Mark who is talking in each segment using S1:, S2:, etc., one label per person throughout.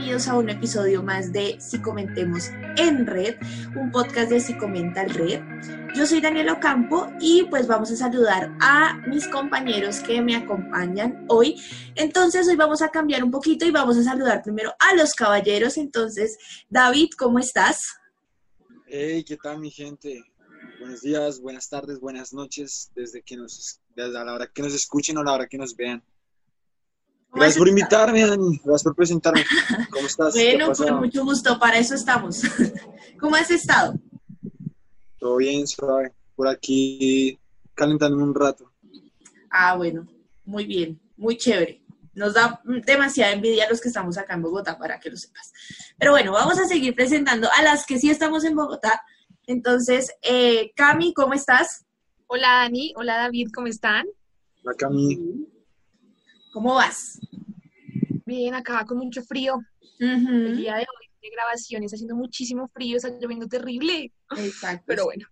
S1: bienvenidos a un episodio más de Si Comentemos en Red, un podcast de Psicomental Red. Yo soy Daniel Ocampo y pues vamos a saludar a mis compañeros que me acompañan hoy. Entonces hoy vamos a cambiar un poquito y vamos a saludar primero a los caballeros. Entonces, David, ¿cómo estás?
S2: Hey, ¿qué tal mi gente? Buenos días, buenas tardes, buenas noches, desde que nos, desde a la hora que nos escuchen o a la hora que nos vean. Gracias por invitarme, Dani. Gracias por presentarme. ¿Cómo estás?
S1: bueno, con mucho gusto. Para eso estamos. ¿Cómo has estado?
S2: Todo bien, suave. Por aquí calentando un rato.
S1: Ah, bueno. Muy bien. Muy chévere. Nos da demasiada envidia a los que estamos acá en Bogotá, para que lo sepas. Pero bueno, vamos a seguir presentando a las que sí estamos en Bogotá. Entonces, eh, Cami, ¿cómo estás?
S3: Hola, Dani. Hola, David. ¿Cómo están?
S2: Hola, Cami.
S1: ¿Cómo vas?
S3: Bien, acá con mucho frío. El día de hoy de grabación está haciendo muchísimo frío, está lloviendo terrible.
S1: Exacto.
S3: Pero bueno.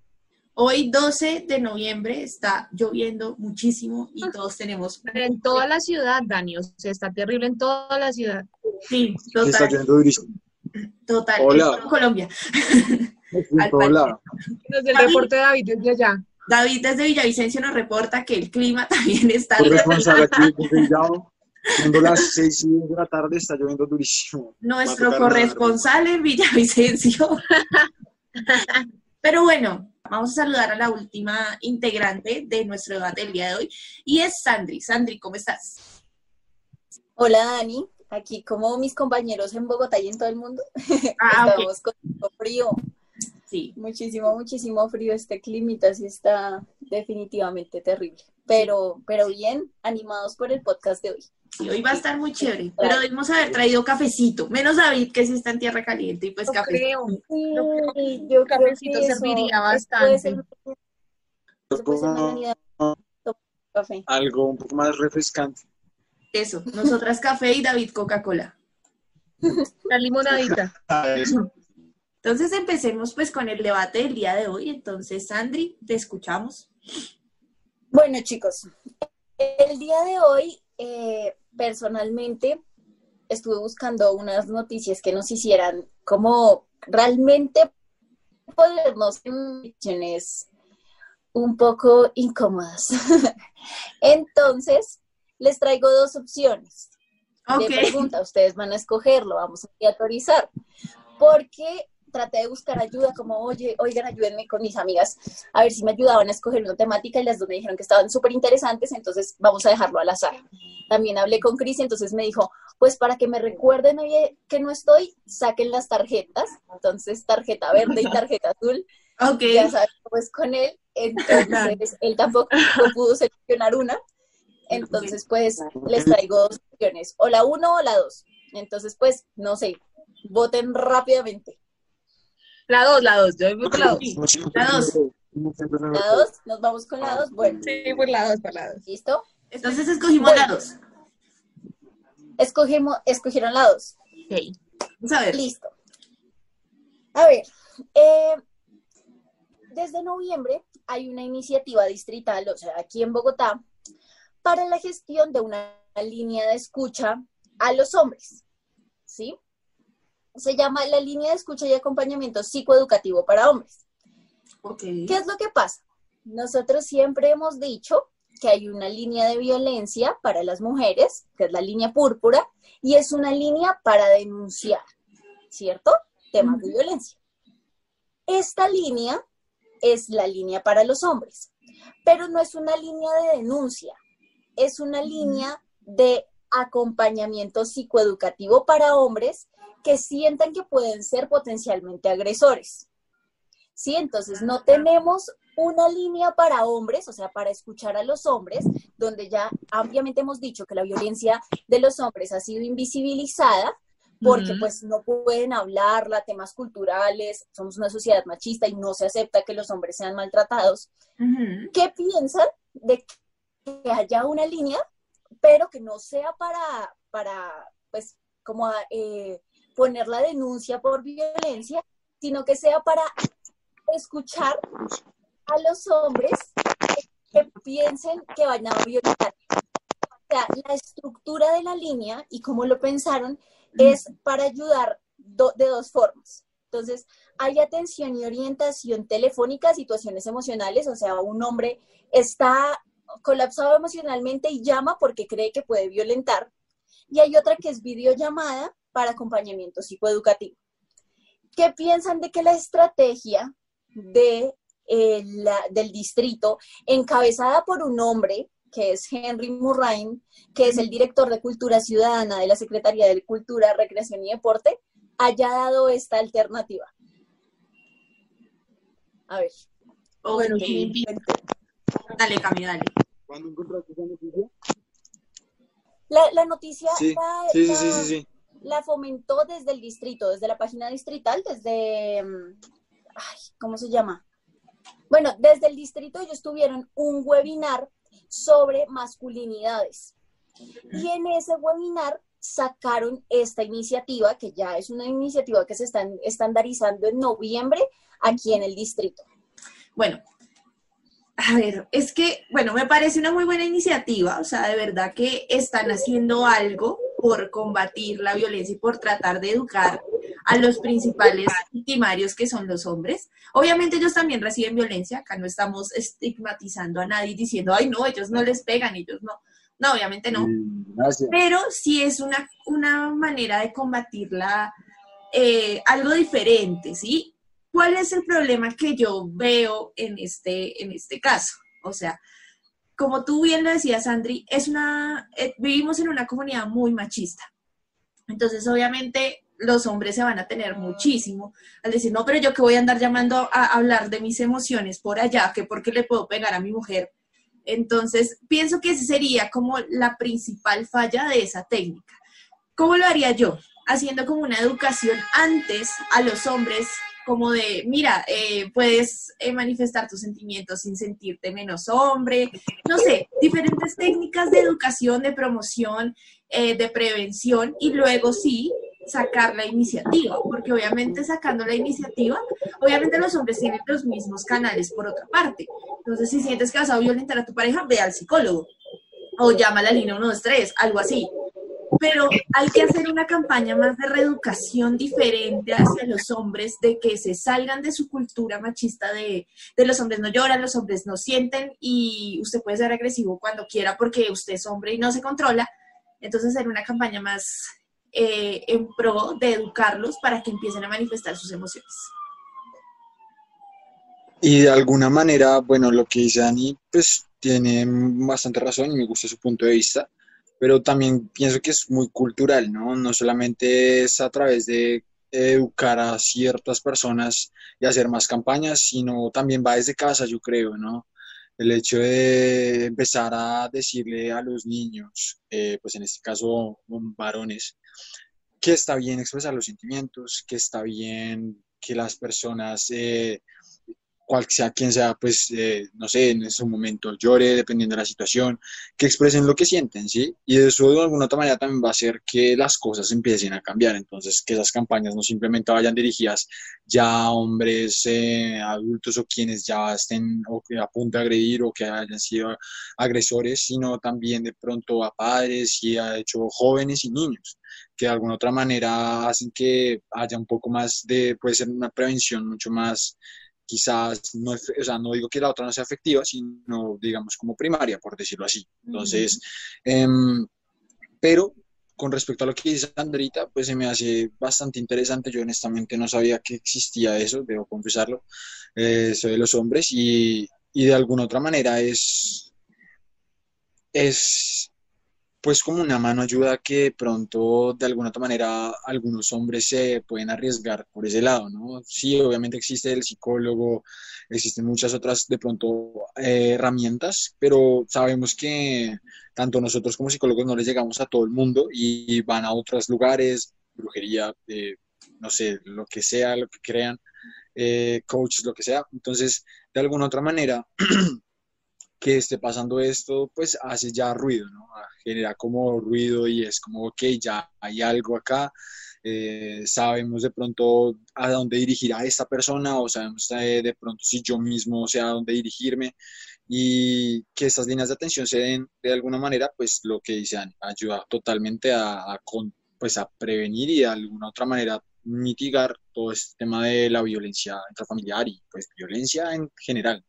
S1: Hoy 12 de noviembre está lloviendo muchísimo y todos tenemos...
S3: En toda la ciudad, Dani, o sea, está terrible en toda la ciudad.
S1: Sí, total.
S2: Está lloviendo durísimo.
S1: Total,
S2: Hola.
S1: en Colombia.
S2: Hola.
S3: Nos el reporte de David desde allá.
S1: David desde Villavicencio nos reporta que el clima también está...
S2: Corresponsal aquí Siendo las seis y de la tarde, está lloviendo durísimo.
S1: Nuestro corresponsal en Villavicencio. Pero bueno, vamos a saludar a la última integrante de nuestro debate del día de hoy y es Sandri. Sandri, ¿cómo estás?
S4: Hola Dani, aquí como mis compañeros en Bogotá y en todo el mundo.
S1: Ah,
S4: Estamos con frío.
S1: Sí.
S4: Muchísimo, muchísimo frío este clima, así está definitivamente terrible. Pero, pero bien, animados por el podcast de hoy.
S1: Sí, hoy va a estar muy chévere, pero debemos haber traído cafecito, menos David que sí está en tierra caliente y pues café.
S3: Creo.
S4: Sí, yo
S3: cafecito serviría bastante.
S2: Algo un poco más refrescante.
S1: Eso, nosotras café y David Coca-Cola.
S3: La limonadita.
S1: Entonces empecemos pues con el debate del día de hoy. Entonces, Sandri, te escuchamos.
S4: Bueno, chicos, el día de hoy, eh, personalmente, estuve buscando unas noticias que nos hicieran como realmente ponernos en situaciones un poco incómodas. Entonces, les traigo dos opciones de pregunta. Ustedes van a escogerlo, vamos a autorizar. Porque traté de buscar ayuda, como, oye, oigan, ayúdenme con mis amigas, a ver si me ayudaban a escoger una temática y las dos me dijeron que estaban súper interesantes, entonces vamos a dejarlo al azar. También hablé con Cris y entonces me dijo, pues para que me recuerden que no estoy, saquen las tarjetas, entonces tarjeta verde y tarjeta azul.
S1: Ok.
S4: Ya sabes pues con él, entonces él tampoco pudo seleccionar una, entonces pues les traigo dos opciones, o la uno o la dos. Entonces pues, no sé, voten rápidamente.
S3: La 2, la 2, yo voy con la 2.
S1: La 2.
S4: La 2, nos vamos con la 2. Bueno.
S3: Sí, por la 2, por la 2.
S4: ¿Listo?
S1: Entonces escogimos la 2.
S4: Escogimos, escogieron la 2.
S1: Ok. Vamos a ver.
S4: Listo. A ver, eh, desde noviembre hay una iniciativa distrital, o sea, aquí en Bogotá, para la gestión de una línea de escucha a los hombres. ¿Sí? Se llama la línea de escucha y acompañamiento psicoeducativo para hombres.
S1: ¿Qué
S4: es lo que pasa? Nosotros siempre hemos dicho que hay una línea de violencia para las mujeres, que es la línea púrpura, y es una línea para denunciar, ¿cierto? Temas de violencia. Esta línea es la línea para los hombres, pero no es una línea de denuncia, es una línea de acompañamiento psicoeducativo para hombres que sientan que pueden ser potencialmente agresores. ¿Sí? Entonces no tenemos una línea para hombres, o sea, para escuchar a los hombres, donde ya ampliamente hemos dicho que la violencia de los hombres ha sido invisibilizada, porque pues no pueden hablarla, temas culturales, somos una sociedad machista y no se acepta que los hombres sean maltratados. ¿Qué piensan de que haya una línea, pero que no sea para, para pues, como eh, poner la denuncia por violencia, sino que sea para escuchar a los hombres que piensen que van a violentar. sea, la estructura de la línea y cómo lo pensaron es para ayudar de dos formas. Entonces, hay atención y orientación telefónica a situaciones emocionales, o sea, un hombre está colapsado emocionalmente y llama porque cree que puede violentar. Y hay otra que es videollamada para acompañamiento psicoeducativo. ¿Qué piensan de que la estrategia de, eh, del distrito, encabezada por un hombre, que es Henry Murrain, que es el director de Cultura Ciudadana de la Secretaría de Cultura, Recreación y Deporte, haya dado esta alternativa? A ver.
S1: bueno, Dale, Cami, dale. ¿Cuándo encontraste
S2: esa noticia?
S4: La, la noticia
S2: sí. sí, sí, sí, sí
S4: la fomentó desde el distrito, desde la página distrital, desde, mm, ay, ¿cómo se llama? Bueno, desde el distrito ellos tuvieron un webinar sobre masculinidades. Y en ese webinar sacaron esta iniciativa, que ya es una iniciativa que se está estandarizando en noviembre aquí en el distrito.
S1: Bueno, a ver, es que, bueno, me parece una muy buena iniciativa, o sea, de verdad que están haciendo algo por combatir la violencia y por tratar de educar a los principales victimarios que son los hombres. Obviamente ellos también reciben violencia, acá no estamos estigmatizando a nadie diciendo, ay no, ellos no les pegan, ellos no. No, obviamente no. Pero sí es una, una manera de combatirla eh, algo diferente, ¿sí? ¿Cuál es el problema que yo veo en este, en este caso? O sea, como tú bien lo decías, Andri, es una, eh, vivimos en una comunidad muy machista. Entonces, obviamente, los hombres se van a tener muchísimo al decir, no, pero yo que voy a andar llamando a hablar de mis emociones por allá, que porque le puedo pegar a mi mujer. Entonces, pienso que esa sería como la principal falla de esa técnica. ¿Cómo lo haría yo? Haciendo como una educación antes a los hombres como de, mira, eh, puedes eh, manifestar tus sentimientos sin sentirte menos hombre, no sé, diferentes técnicas de educación, de promoción, eh, de prevención y luego sí sacar la iniciativa, porque obviamente sacando la iniciativa, obviamente los hombres tienen los mismos canales por otra parte. Entonces, si sientes que vas a violentar a tu pareja, ve al psicólogo o llama a la línea 123, algo así pero hay que hacer una campaña más de reeducación diferente hacia los hombres, de que se salgan de su cultura machista de, los hombres no lloran, los hombres no sienten y usted puede ser agresivo cuando quiera porque usted es hombre y no se controla. Entonces hacer una campaña más eh, en pro de educarlos para que empiecen a manifestar sus emociones.
S2: Y de alguna manera, bueno, lo que dice Dani, pues tiene bastante razón y me gusta su punto de vista pero también pienso que es muy cultural, ¿no? No solamente es a través de educar a ciertas personas y hacer más campañas, sino también va desde casa, yo creo, ¿no? El hecho de empezar a decirle a los niños, eh, pues en este caso varones, que está bien expresar los sentimientos, que está bien que las personas eh, cual sea quien sea, pues, eh, no sé, en ese momento llore, dependiendo de la situación, que expresen lo que sienten, ¿sí? Y eso de alguna otra manera también va a hacer que las cosas empiecen a cambiar, entonces que esas campañas no simplemente vayan dirigidas ya a hombres eh, adultos o quienes ya estén o que a punto de agredir o que hayan sido agresores, sino también de pronto a padres y a hecho jóvenes y niños que de alguna otra manera hacen que haya un poco más de, puede ser una prevención mucho más quizás no, o sea, no digo que la otra no sea efectiva, sino digamos como primaria, por decirlo así. Entonces, em, pero con respecto a lo que dice Andrita, pues se me hace bastante interesante. Yo honestamente no sabía que existía eso, debo confesarlo, eh, eso de los hombres y, y de alguna otra manera es, es pues como una mano ayuda que pronto de alguna otra manera algunos hombres se pueden arriesgar por ese lado, ¿no? Sí, obviamente existe el psicólogo, existen muchas otras de pronto eh, herramientas, pero sabemos que tanto nosotros como psicólogos no les llegamos a todo el mundo y van a otros lugares, brujería, eh, no sé, lo que sea, lo que crean, eh, coaches, lo que sea. Entonces, de alguna otra manera, que esté pasando esto, pues hace ya ruido, ¿no? Genera como ruido y es como, ok, ya hay algo acá, eh, sabemos de pronto a dónde dirigir a esta persona o sabemos eh, de pronto si yo mismo sé a dónde dirigirme y que estas líneas de atención se den de alguna manera, pues lo que dicen, ayuda totalmente a, pues, a prevenir y de alguna otra manera mitigar todo este tema de la violencia intrafamiliar y pues violencia en general.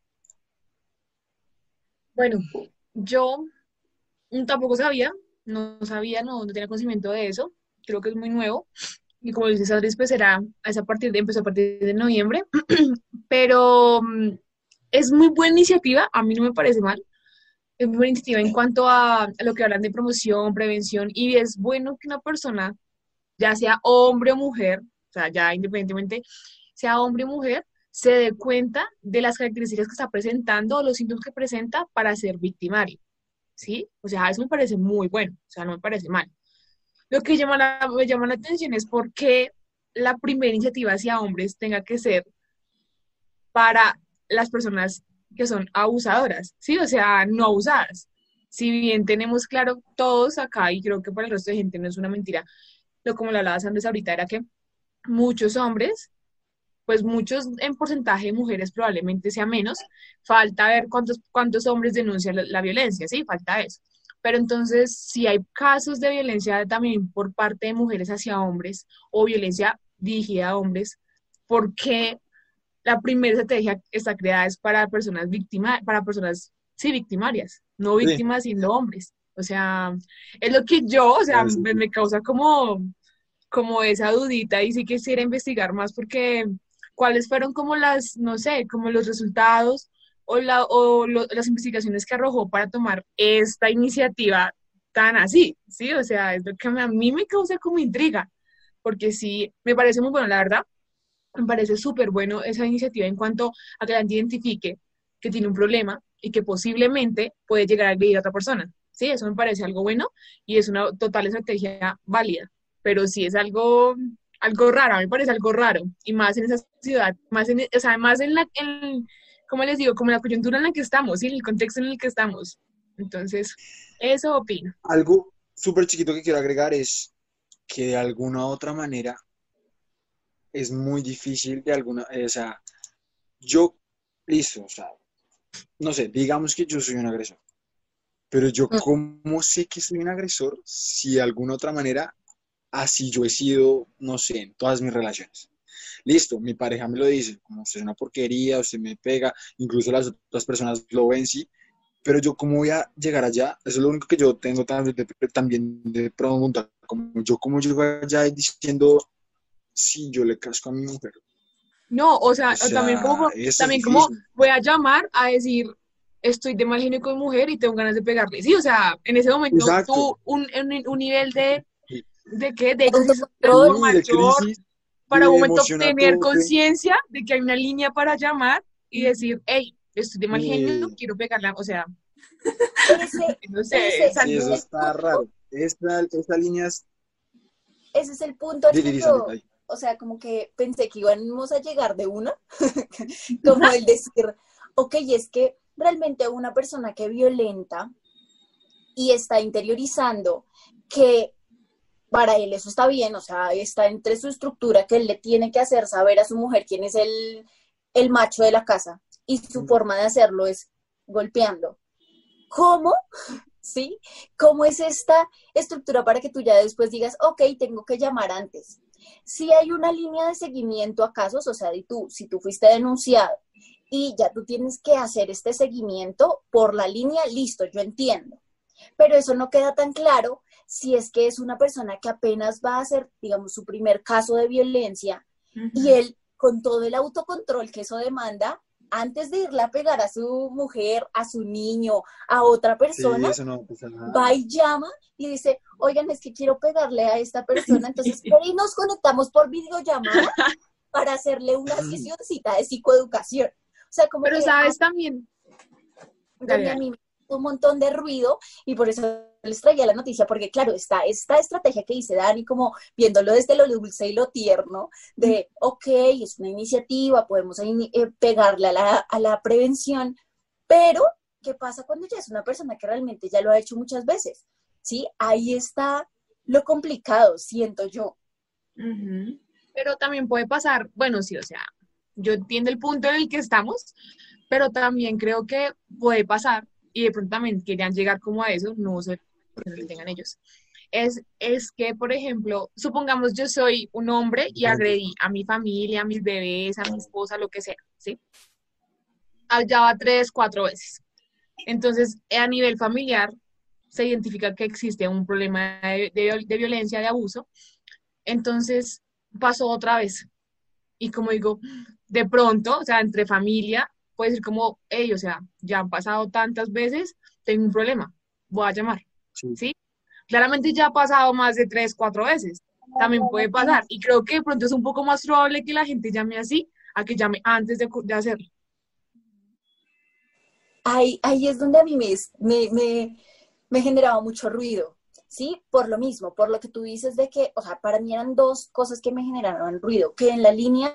S3: Bueno, yo tampoco sabía, no sabía, no, tenía conocimiento de eso, creo que es muy nuevo. Y como dices, Adri, pues será a partir de, empezó a partir de noviembre, pero mm, es muy buena iniciativa, a mí no me parece mal. Es muy buena iniciativa en cuanto a, lo que hablan de promoción, prevención, y es bueno que una persona, ya sea hombre o mujer, o sea, ya independientemente, sea hombre o mujer, se dé cuenta de las características que está presentando o los síntomas que presenta para ser victimario. ¿Sí? O sea, eso me parece muy bueno, o sea, no me parece mal. Lo que llama me llama la atención es por qué la primera iniciativa hacia hombres tenga que ser para las personas que son abusadoras, ¿sí? O sea, no abusadas. Si bien tenemos claro todos acá, y creo que para el resto de gente no es una mentira, lo como lo hablabas antes ahorita, era que muchos hombres, pues muchos en porcentaje de mujeres probablemente sea menos, falta ver cuántos, cuántos hombres denuncian la, violencia, ¿sí? Falta eso. Pero entonces, si hay casos de violencia también por parte de mujeres hacia hombres o violencia dirigida a hombres, ¿por qué la primera estrategia está creada es para personas víctimas, para personas, sí, victimarias, no víctimas siendo hombres. O sea, es lo que yo, o sea, me, causa como, como esa dudita y sí quisiera investigar más porque cuáles fueron como las, no sé, como los resultados o, la, o las investigaciones que arrojó para tomar esta iniciativa tan así, ¿sí? O sea, es lo que a mí me causa como intriga, porque sí, me parece muy bueno, la verdad, me parece súper bueno esa iniciativa en cuanto a que la gente identifique que tiene un problema y que posiblemente puede llegar a agredir a otra persona. Sí, eso me parece algo bueno y es una total estrategia válida, pero sí es algo, algo raro, a mí me parece algo raro, y más en esa ciudad, más en, o sea, más en la, en, como les digo, como la coyuntura en la que estamos, y en el contexto en el que estamos. Entonces, eso opino.
S2: Algo súper chiquito que quiero agregar es que de alguna u otra manera es muy difícil de alguna, eh, o sea, yo, listo, o sea, no sé, digamos que yo soy un agresor, pero yo mm. cómo sé que soy un agresor si de alguna otra manera así yo he sido, no sé, en todas mis relaciones. Listo, mi pareja me lo dice, como usted es una porquería, usted me pega, incluso las otras personas lo ven, sí, pero yo cómo voy a llegar allá, eso es lo único que yo tengo también de, también de preguntar, como yo cómo llego allá diciendo, sí, yo le casco a mi mujer.
S3: No, o sea, también como, también como voy a llamar a decir, estoy de mal genio con mujer y tengo ganas de pegarle. Sí, o sea, en ese momento tú un, un, nivel de, de qué, de, control mayor, para un momento tener conciencia de que hay una línea para llamar y decir, hey, estoy de mal genio, quiero pegarla, o sea.
S2: no sé, eso está raro. Esta, esta línea es...
S4: Ese es el punto o sea, como que pensé que íbamos a llegar de una, como el decir, ok, es que realmente una persona que violenta y está interiorizando que para él eso está bien, o sea, está entre su estructura que él le tiene que hacer saber a su mujer quién es el, el macho de la casa y su forma de hacerlo es golpeando. ¿Cómo? ¿Sí? ¿Cómo es esta estructura para que tú ya después digas, ok, tengo que llamar antes? Si hay una línea de seguimiento a casos, o sea, tú, si tú fuiste denunciado y ya tú tienes que hacer este seguimiento por la línea, listo, yo entiendo. Pero eso no queda tan claro si es que es una persona que apenas va a hacer, digamos, su primer caso de violencia y él, con todo el autocontrol que eso demanda, antes de irle a pegar a su mujer, a su niño, a otra persona, va y llama y dice, oigan, es que quiero pegarle a esta persona, entonces ahí nos conectamos por videollamada para hacerle una sesioncita de psicoeducación. O sea, como
S3: Pero sabes también.
S4: a mí un montón de ruido y por eso les traía la noticia, porque claro, está esta estrategia que dice Dani, como viéndolo desde lo dulce y lo tierno, de, ok, es una iniciativa, podemos eh, pegarle a la, a la prevención, pero, ¿qué pasa cuando ya es una persona que realmente ya lo ha hecho muchas veces? ¿Sí? Ahí está lo complicado, siento yo.
S3: Pero también puede pasar, bueno, sí, o sea, yo entiendo el punto en el que estamos, pero también creo que puede pasar, y de pronto también querían llegar como a eso, no sé que lo tengan ellos, es, es que, por ejemplo, supongamos yo soy un hombre y agredí a mi familia, a mis bebés, a mi esposa, lo que sea, ¿sí? Allá va tres, cuatro veces. Entonces, a nivel familiar, se identifica que existe un problema de, de, violencia, de abuso. Entonces, pasó otra vez. Y como digo, de pronto, o sea, entre familia, puede ser como, hey, o sea, ya han pasado tantas veces, tengo un problema, voy a llamar. ¿Sí? Claramente ya ha pasado más de tres, cuatro veces. También puede pasar. Y creo que de pronto es un poco más probable que la gente llame así a que llame antes de, de hacerlo.
S4: Ahí, ahí es donde a mí me, me, me generaba mucho ruido, ¿sí? Por lo mismo, por lo que tú dices de que, o sea, para mí eran dos cosas que me generaban ruido, que en la línea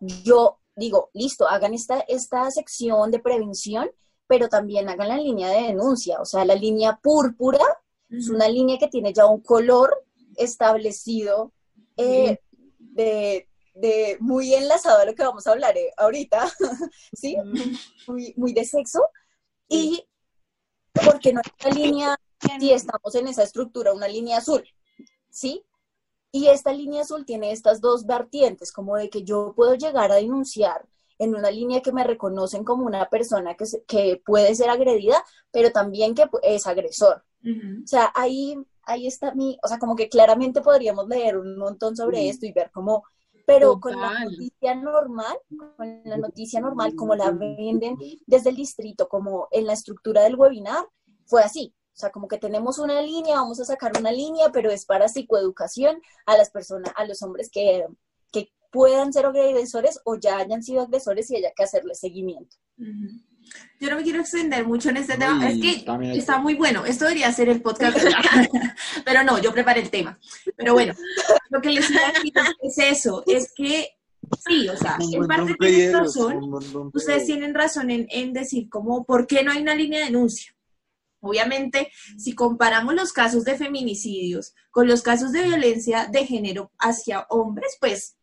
S4: yo digo, listo, hagan esta, esta sección de prevención, pero también hagan la línea de denuncia, o sea, la línea púrpura es una línea que tiene ya un color establecido eh, de, de, muy enlazado a lo que vamos a hablar eh, ahorita, ¿sí? Muy, muy de sexo. Y porque no hay una línea, si estamos en esa estructura, una línea azul, ¿sí? Y esta línea azul tiene estas dos vertientes, como de que yo puedo llegar a denunciar en una línea que me reconocen como una persona que, que puede ser agredida, pero también que es agresor. O sea, ahí, ahí está mi, o sea, como que claramente podríamos leer un montón sobre esto y ver cómo, pero con la noticia normal, con la noticia normal, como la venden desde el distrito, como en la estructura del webinar, fue así. O sea, como que tenemos una línea, vamos a sacar una línea, pero es para psicoeducación a las personas, a los hombres que, que puedan ser agresores o ya hayan sido agresores y haya que hacerle seguimiento.
S1: Yo no me quiero extender mucho en este tema, es que está muy bueno, esto debería ser el podcast, pero no, yo preparé el tema. Pero bueno, lo que les quiero decir es eso, es que sí, o sea, en parte tienen razón, ustedes tienen razón en, en decir como, ¿por qué no hay una línea de denuncia? Obviamente, si comparamos los casos de feminicidios con los casos de violencia de género hacia hombres, pues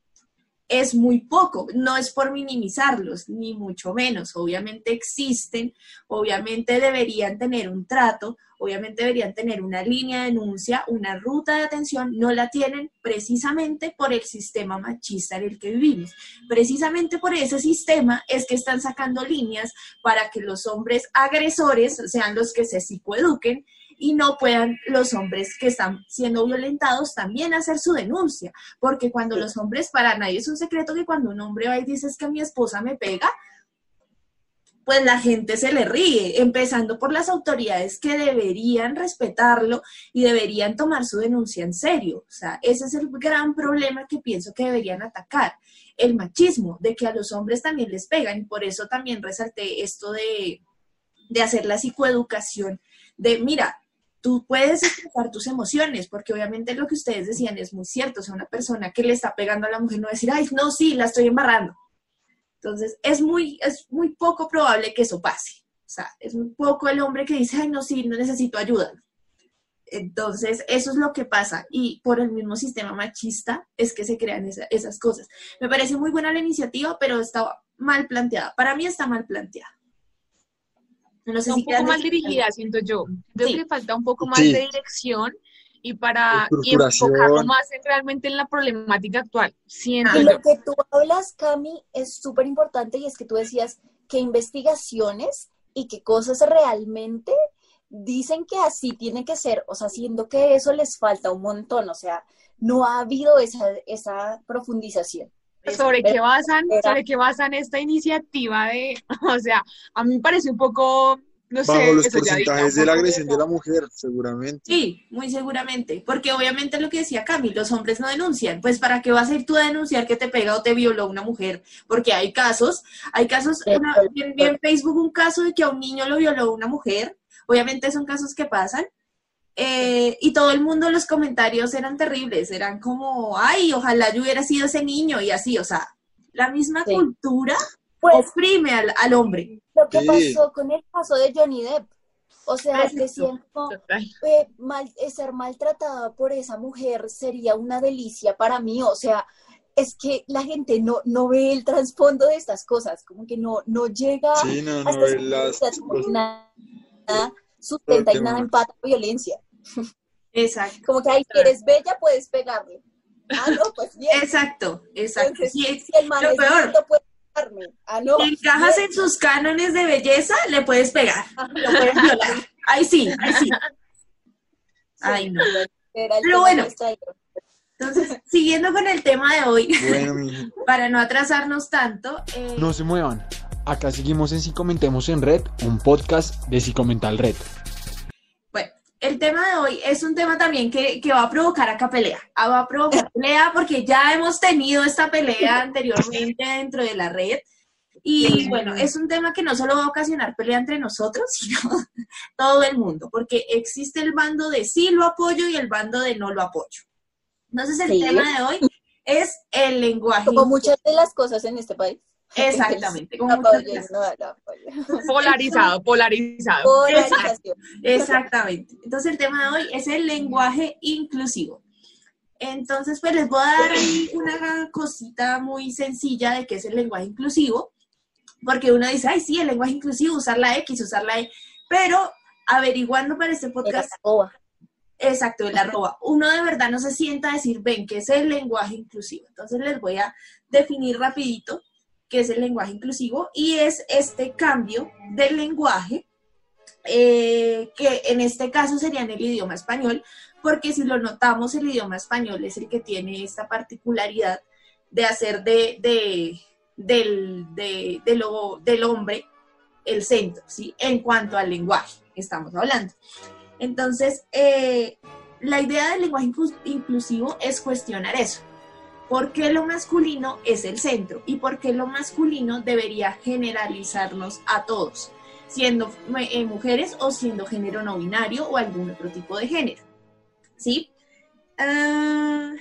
S1: es muy poco. No es por minimizarlos, ni mucho menos. Obviamente existen, obviamente deberían tener un trato, obviamente deberían tener una línea de denuncia, una ruta de atención, no la tienen precisamente por el sistema machista en el que vivimos. Precisamente por ese sistema es que están sacando líneas para que los hombres agresores sean los que se psicoeduquen y no puedan los hombres que están siendo violentados también hacer su denuncia, porque cuando los hombres, para nadie es un secreto que cuando un hombre va y dice es que mi esposa me pega, pues la gente se le ríe, empezando por las autoridades que deberían respetarlo y deberían tomar su denuncia en serio. O sea, ese es el gran problema que pienso que deberían atacar, el machismo, de que a los hombres también les pegan. Y por eso también resalté esto de, de hacer la psicoeducación, de, mira, tú puedes expresar tus emociones, porque obviamente lo que ustedes decían es muy cierto. O sea, una persona que le está pegando a la mujer no decir, ay, no, sí, la estoy embarrando entonces, es muy, es muy poco probable que eso pase. O sea, es muy poco el hombre que dice, ay, no, sí, no necesito ayuda. Entonces, eso es lo que pasa. Y por el mismo sistema machista es que se crean esas cosas. Me parece muy buena la iniciativa, pero está mal planteada. Para mí está mal planteada.
S3: No sé un poco mal dirigida, siento yo. Creo que falta un poco más de dirección y para y enfocarlo más en, realmente en la problemática actual.
S4: Siento y lo que tú hablas, Cami, es súper importante y es que tú decías que investigaciones y que cosas realmente dicen que así tiene que ser, o sea, siendo que eso les falta un montón, o sea, no ha habido esa, esa profundización.
S3: ¿Sobre qué basan, sobre qué basan esta iniciativa de, o sea, a mí me parece un poco no
S2: bajo los porcentajes de la agresión de la mujer, seguramente.
S1: Sí, muy seguramente, porque obviamente lo que decía Cami, los hombres no denuncian, pues ¿para qué vas a ir tú a denunciar que te pega o te violó una mujer? Porque hay casos, hay casos, vi en Facebook un caso de que a un niño lo violó una mujer, obviamente son casos que pasan, eh, y todo el mundo, los comentarios eran terribles, eran como, ay, ojalá yo hubiera sido ese niño y así, o sea, la misma cultura pues, oprime al, al hombre.
S4: Lo que pasó con el caso de Johnny Depp. O sea, que siento eh, mal, ser maltratada por esa mujer sería una delicia para mí. O sea, es que la gente no, no ve el trasfondo de estas cosas, como que no, no llega
S2: Sí, no, no
S4: a cosas. nada sustenta y nada empata violencia.
S1: Exacto.
S4: Como que, ay, si eres bella, puedes pegarle. Ah, no, pues bien.
S1: Exacto, exacto.
S4: Entonces,
S1: Si,
S4: si el man
S1: lo
S4: es
S1: peor.
S4: puede pegarme. Ah, no.
S1: si encajas
S4: bien.
S1: en sus cánones de belleza, le puedes pegar,
S4: Ajá.
S1: lo puedes violar. Ahí sí, ahí sí. Ay, no. Pero bueno. Entonces, siguiendo con el tema de hoy,
S2: Bueno,
S1: para no atrasarnos tanto, eh,
S5: No se muevan. Acá seguimos en Si Comentemos en Red, un podcast de Psicomental Red.
S1: El tema de hoy es un tema también que, que va a provocar acá pelea. Ah, Va a provocar pelea porque ya hemos tenido esta pelea anteriormente dentro de la red. Y bueno, es un tema que no solo va a ocasionar pelea entre nosotros, sino todo el mundo, porque existe el bando de sí lo apoyo y el bando de no lo apoyo. Entonces el
S4: Sí.
S1: tema de hoy es el lenguaje.
S4: Como muchas de las cosas en este país.
S1: Exactamente, como
S4: apoyo, no, no.
S3: Polarizado, polarizado.
S4: Polarización.
S1: Exactamente. Entonces el tema de hoy es el lenguaje inclusivo. Entonces, pues les voy a dar ahí una cosita muy sencilla de qué es el lenguaje inclusivo, porque uno dice, ay, sí, el lenguaje inclusivo, usar la X, usar la E, pero averiguando para este podcast, exacto, el arroba, uno de verdad no se sienta a decir, ven, ¿qué es el lenguaje inclusivo? Entonces les voy a definir rapidito qué es el lenguaje inclusivo y es este cambio del lenguaje eh, que en este caso sería en el idioma español, porque si lo notamos, el idioma español es el que tiene esta particularidad de hacer de, de- del, del hombre el centro, ¿sí? En cuanto al lenguaje que estamos hablando. Entonces, eh, la idea del lenguaje inclus- inclusivo es cuestionar eso. ¿Por qué lo masculino es el centro? ¿Y por qué lo masculino debería generalizarnos a todos? siendo eh, mujeres o siendo género no binario o algún otro tipo de género. ¿Sí? Ah,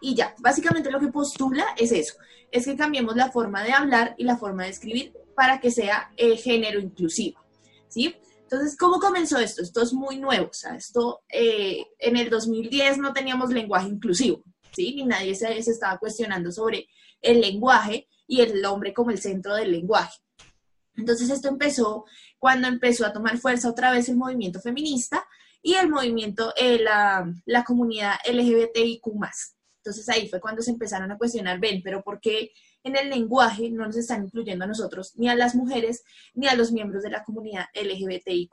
S1: y ya, básicamente lo que postula es eso, es que cambiemos la forma de hablar y la forma de escribir para que sea eh, género inclusivo. ¿Sí? Entonces, ¿cómo comenzó esto? Esto es muy nuevo, o sea, esto eh, en el 2010 no teníamos lenguaje inclusivo, ¿sí? Ni nadie se, estaba cuestionando sobre el lenguaje y el hombre como el centro del lenguaje. Entonces esto empezó cuando empezó a tomar fuerza otra vez el movimiento feminista y el movimiento, eh, la, la comunidad LGBTIQ+. Entonces ahí fue cuando se empezaron a cuestionar, ven, pero ¿por qué en el lenguaje no nos están incluyendo a nosotros, ni a las mujeres, ni a los miembros de la comunidad LGBTIQ+.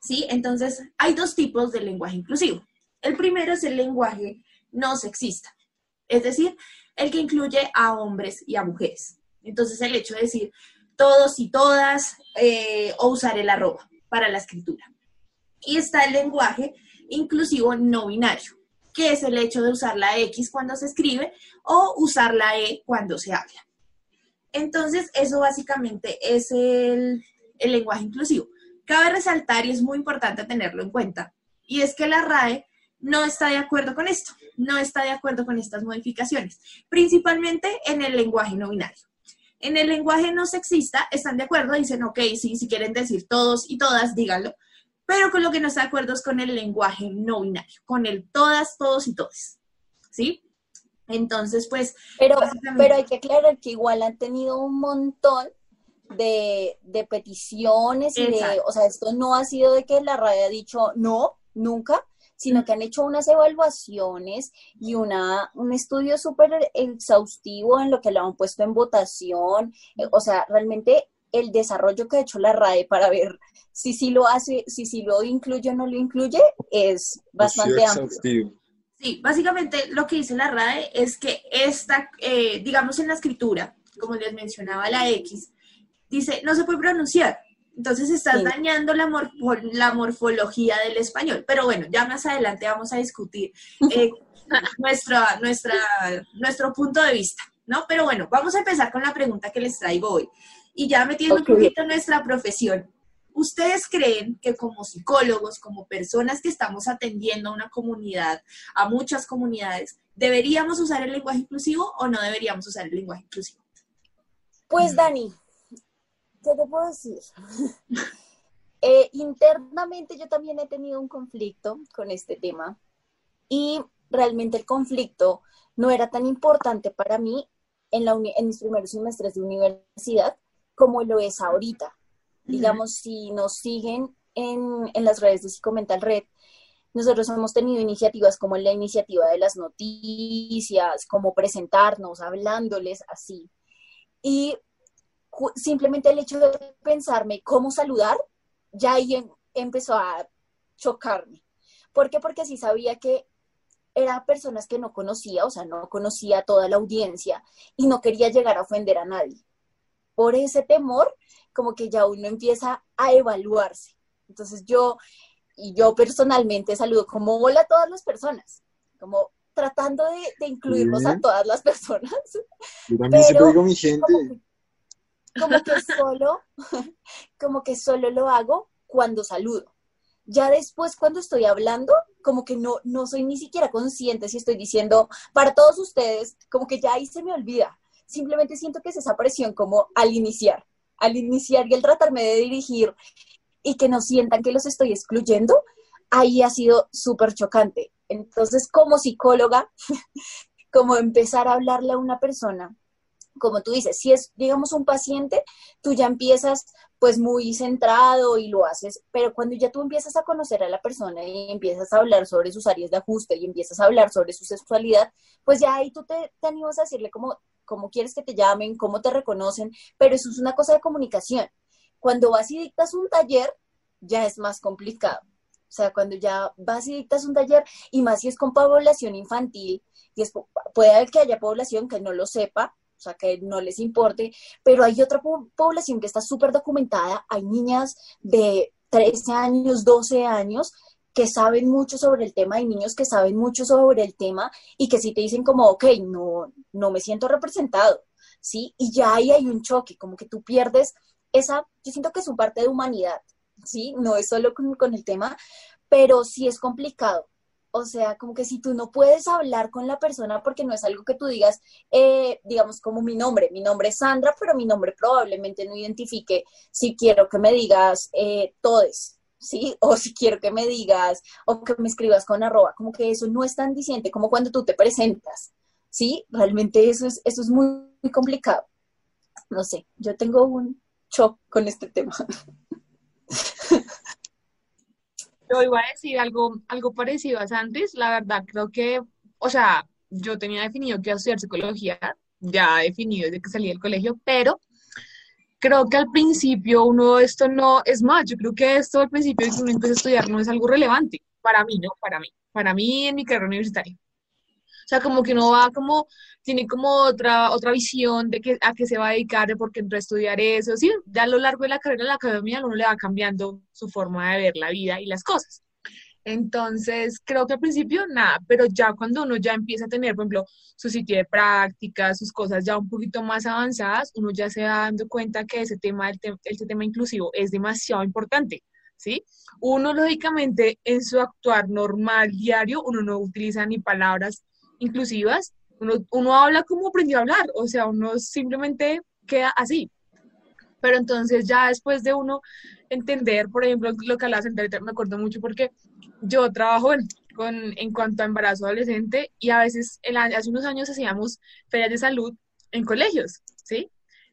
S1: ¿Sí? Entonces hay dos tipos de lenguaje inclusivo. El primero es el lenguaje no sexista, es decir, el que incluye a hombres y a mujeres. Entonces el hecho de decir, todos y todas, eh, o usar el arroba para la escritura. Y está el lenguaje inclusivo no binario, que es el hecho de usar la X cuando se escribe o usar la E cuando se habla. Entonces, eso básicamente es el, el lenguaje inclusivo. Cabe resaltar, y es muy importante tenerlo en cuenta, y es que la RAE no está de acuerdo con esto, no está de acuerdo con estas modificaciones, principalmente en el lenguaje no binario. En el lenguaje no sexista están de acuerdo, dicen, ok, sí, si quieren decir todos y todas, díganlo, pero con lo que no está de acuerdo es con el lenguaje no binario, con el todas, todos y todos, ¿sí? Entonces, pues...
S4: Pero,
S1: básicamente-
S4: pero hay que aclarar que igual han tenido un montón de, de peticiones y de, o sea, esto no ha sido de que la radio ha dicho no, nunca, sino que han hecho unas evaluaciones y una, un estudio súper exhaustivo en lo que lo han puesto en votación. Eh, O sea, realmente el desarrollo que ha hecho la RAE para ver si sí lo hace, si sí lo incluye o no lo incluye, es bastante amplio.
S2: exhaustivo.
S1: Sí, básicamente lo que dice la RAE es que esta, eh, digamos en la escritura, como les mencionaba la X, dice, no se puede pronunciar. Entonces estás
S4: Sí.
S1: dañando la, morfo- la morfología del español. Pero bueno, ya más adelante vamos a discutir eh, nuestra, nuestra, nuestro punto de vista, ¿no? Pero bueno, vamos a empezar con la pregunta que les traigo hoy. Y ya metiendo un poquito en nuestra profesión, ¿ustedes creen que como psicólogos, como personas que estamos atendiendo a una comunidad, a muchas comunidades, deberíamos usar el lenguaje inclusivo o no deberíamos usar el lenguaje inclusivo?
S4: Pues Dani, ¿qué te puedo decir? Eh, internamente yo también he tenido un conflicto con este tema y realmente el conflicto no era tan importante para mí en, la en mis primeros semestres de universidad como lo es ahorita. Digamos, si nos siguen en, en las redes de Psicomental Red, nosotros hemos tenido iniciativas como la iniciativa de las noticias, como presentarnos, hablándoles así. Y simplemente el hecho de pensarme cómo saludar, ya ahí em, empezó a chocarme. ¿Por qué? Porque sí sabía que eran personas que no conocía, o sea, no conocía a toda la audiencia y no quería llegar a ofender a nadie. Por ese temor, como que ya uno empieza a evaluarse. Entonces yo, y yo personalmente saludo como hola a todas las personas, como tratando de, incluirlos a todas las personas.
S2: Yo también siempre digo mi gente.
S4: Como que solo, como que solo lo hago cuando saludo. Ya después, cuando estoy hablando, como que no, no soy ni siquiera consciente si estoy diciendo para todos ustedes, como que ya ahí se me olvida. Simplemente siento que es esa presión como al iniciar, al iniciar y al tratarme de dirigir y que no sientan que los estoy excluyendo, ahí ha sido súper chocante. Entonces, como psicóloga, como empezar a hablarle a una persona como tú dices, si es, digamos, un paciente, tú ya empiezas pues muy centrado y lo haces, pero cuando ya tú empiezas a conocer a la persona y empiezas a hablar sobre sus áreas de ajuste y empiezas a hablar sobre su sexualidad, pues ya ahí tú te, te animas a decirle cómo, cómo quieres que te llamen, cómo te reconocen, pero eso es una cosa de comunicación. Cuando vas y dictas un taller, ya es más complicado. O sea, cuando ya vas y dictas un taller, y más si es con población infantil, y es, puede haber que haya población que no lo sepa, o sea, que no les importe, pero hay otra población que está súper documentada, hay niñas de 13 años, 12 años que saben mucho sobre el tema, hay niños que saben mucho sobre el tema y que sí te dicen como, ok, no, no me siento representado, ¿sí? Y ya ahí hay un choque, como que tú pierdes esa, yo siento que es un parte de humanidad, ¿sí? No es solo con, con el tema, pero sí es complicado, o sea, como que si tú no puedes hablar con la persona porque no es algo que tú digas, eh, digamos, como mi nombre, mi nombre es Sandra, pero mi nombre probablemente no identifique si quiero que me digas eh, todes, ¿sí? O si quiero que me digas, o que me escribas con arroba, como que eso no es tan diciente como cuando tú te presentas, ¿sí? Realmente eso es, eso es muy, muy complicado. No sé, yo tengo un shock con este tema.
S3: Yo iba a decir algo, algo parecido a antes. La verdad, creo que, o sea, yo tenía definido que iba a estudiar psicología, ya definido desde que salí del colegio, pero creo que al principio uno esto no, es más, yo creo que esto al principio de que uno empieza a estudiar no es algo relevante, para mí, ¿no? Para mí, para mí en mi carrera universitaria. O sea, como que uno va como, tiene como otra, otra visión de que, a qué se va a dedicar, de por qué entró a estudiar eso. Sí, ya a lo largo de la carrera en la academia uno le va cambiando su forma de ver la vida y las cosas. Entonces, creo que al principio nada, pero ya cuando uno ya empieza a tener, por ejemplo, su sitio de práctica, sus cosas ya un poquito más avanzadas, uno ya se va dando cuenta que ese tema, ese tema inclusivo es demasiado importante, ¿sí? Uno, lógicamente, en su actuar normal, diario, uno no utiliza ni palabras inclusivas, uno, uno habla como aprendió a hablar, o sea, uno simplemente queda así. Pero entonces ya después de uno entender, por ejemplo, lo que hablaba me acuerdo mucho porque yo trabajo con, en cuanto a embarazo adolescente y a veces hace unos años hacíamos ferias de salud en colegios, ¿sí?